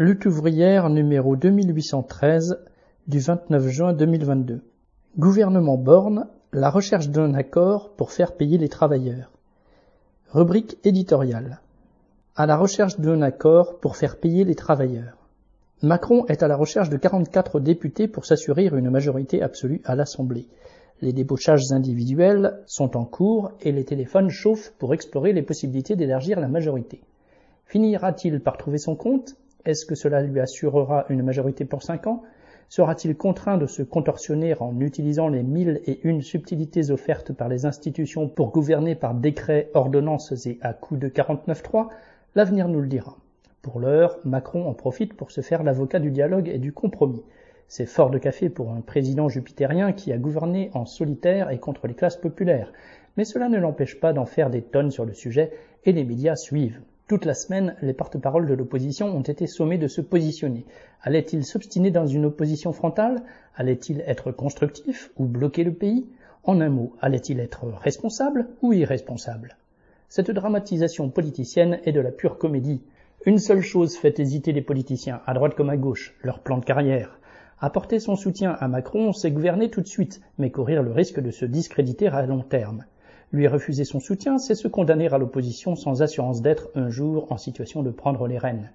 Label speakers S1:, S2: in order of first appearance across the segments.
S1: Lutte ouvrière numéro 2813 du 29 juin 2022. Gouvernement Borne, la recherche d'un accord pour faire payer les travailleurs. Rubrique éditoriale. À la recherche d'un accord pour faire payer les travailleurs. Macron est à la recherche de 44 députés pour s'assurer une majorité absolue à l'Assemblée. Les débauchages individuels sont en cours et les téléphones chauffent pour explorer les possibilités d'élargir la majorité. Finira-t-il par trouver son compte? Est-ce que cela lui assurera une majorité pour cinq ans? Sera-t-il contraint de se contorsionner en utilisant les mille et une subtilités offertes par les institutions pour gouverner par décrets, ordonnances et à coups de 49.3 L'avenir nous le dira. Pour l'heure, Macron en profite pour se faire l'avocat du dialogue et du compromis. C'est fort de café pour un président jupitérien qui a gouverné en solitaire et contre les classes populaires, mais cela ne l'empêche pas d'en faire des tonnes sur le sujet, et les médias suivent. Toute la semaine, les porte-paroles de l'opposition ont été sommés de se positionner. Allait-il s'obstiner dans une opposition frontale? Allait-il être constructif ou bloquer le pays? En un mot, allait-il être responsable ou irresponsable Cette dramatisation politicienne est de la pure comédie. Une seule chose fait hésiter les politiciens, à droite comme à gauche, leur plan de carrière. Apporter son soutien à Macron, c'est gouverner tout de suite, mais courir le risque de se discréditer à long terme. Lui refuser son soutien, c'est se condamner à l'opposition sans assurance d'être un jour en situation de prendre les rênes.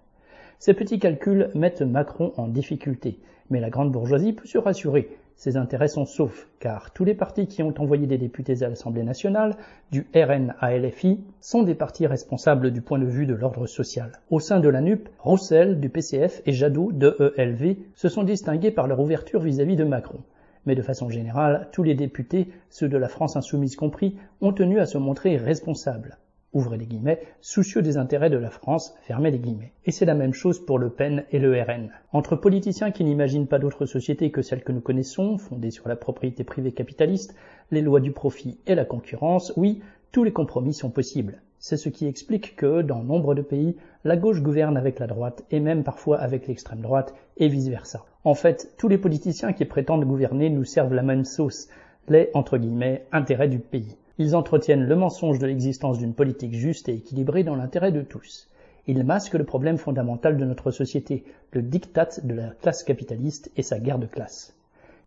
S1: Ces petits calculs mettent Macron en difficulté, mais la grande bourgeoisie peut se rassurer. Ses intérêts sont saufs, car tous les partis qui ont envoyé des députés à l'Assemblée nationale, du RN à LFI, sont des partis responsables du point de vue de l'ordre social. Au sein de la NUP, Roussel du PCF et Jadot de ELV se sont distingués par leur ouverture vis-à-vis de Macron. Mais de façon générale, tous les députés, ceux de la France insoumise compris, ont tenu à se montrer responsables ouvrez les guillemets, soucieux des intérêts de la France, fermez les guillemets. Et c'est la même chose pour Le Pen et le RN. Entre politiciens qui n'imaginent pas d'autre société que celle que nous connaissons, fondée sur la propriété privée capitaliste, les lois du profit et la concurrence, oui, tous les compromis sont possibles. C'est ce qui explique que, dans nombre de pays, la gauche gouverne avec la droite et même parfois avec l'extrême droite et vice-versa. En fait, tous les politiciens qui prétendent gouverner nous servent la même sauce, les, entre guillemets, intérêts du pays. Ils entretiennent le mensonge de l'existence d'une politique juste et équilibrée dans l'intérêt de tous. Ils masquent le problème fondamental de notre société, le diktat de la classe capitaliste et sa guerre de classe.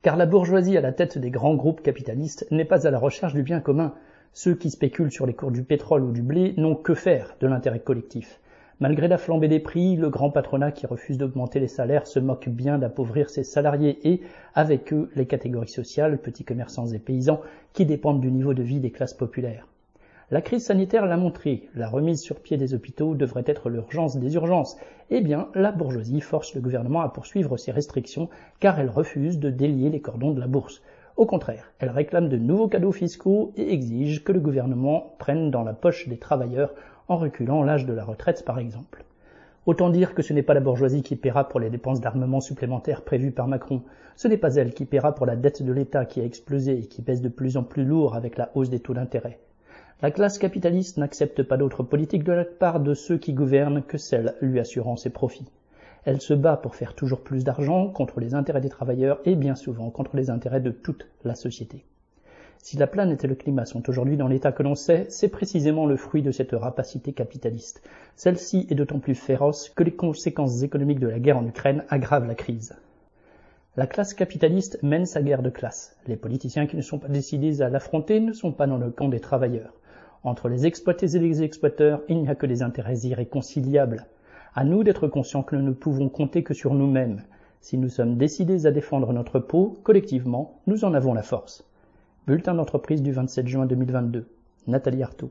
S1: Car la bourgeoisie à la tête des grands groupes capitalistes n'est pas à la recherche du bien commun. Ceux qui spéculent sur les cours du pétrole ou du blé n'ont que faire de l'intérêt collectif. Malgré la flambée des prix, le grand patronat qui refuse d'augmenter les salaires se moque bien d'appauvrir ses salariés et, avec eux, les catégories sociales, petits commerçants et paysans, qui dépendent du niveau de vie des classes populaires. La crise sanitaire l'a montré, la remise sur pied des hôpitaux devrait être l'urgence des urgences. Eh bien, la bourgeoisie force le gouvernement à poursuivre ses restrictions car elle refuse de délier les cordons de la bourse. Au contraire, elle réclame de nouveaux cadeaux fiscaux et exige que le gouvernement prenne dans la poche des travailleurs en reculant l'âge de la retraite par exemple. Autant dire que ce n'est pas la bourgeoisie qui paiera pour les dépenses d'armement supplémentaires prévues par Macron, ce n'est pas elle qui paiera pour la dette de l'État qui a explosé et qui pèse de plus en plus lourd avec la hausse des taux d'intérêt. La classe capitaliste n'accepte pas d'autre politique de la part de ceux qui gouvernent que celle lui assurant ses profits. Elle se bat pour faire toujours plus d'argent contre les intérêts des travailleurs et bien souvent contre les intérêts de toute la société. Si la planète et le climat sont aujourd'hui dans l'état que l'on sait, c'est précisément le fruit de cette rapacité capitaliste. Celle-ci est d'autant plus féroce que les conséquences économiques de la guerre en Ukraine aggravent la crise. La classe capitaliste mène sa guerre de classe. Les politiciens qui ne sont pas décidés à l'affronter ne sont pas dans le camp des travailleurs. Entre les exploités et les exploiteurs, il n'y a que des intérêts irréconciliables. À nous d'être conscients que nous ne pouvons compter que sur nous-mêmes. Si nous sommes décidés à défendre notre peau, collectivement, nous en avons la force. Bulletin d'entreprise du 27 juin 2022. Nathalie Artaud.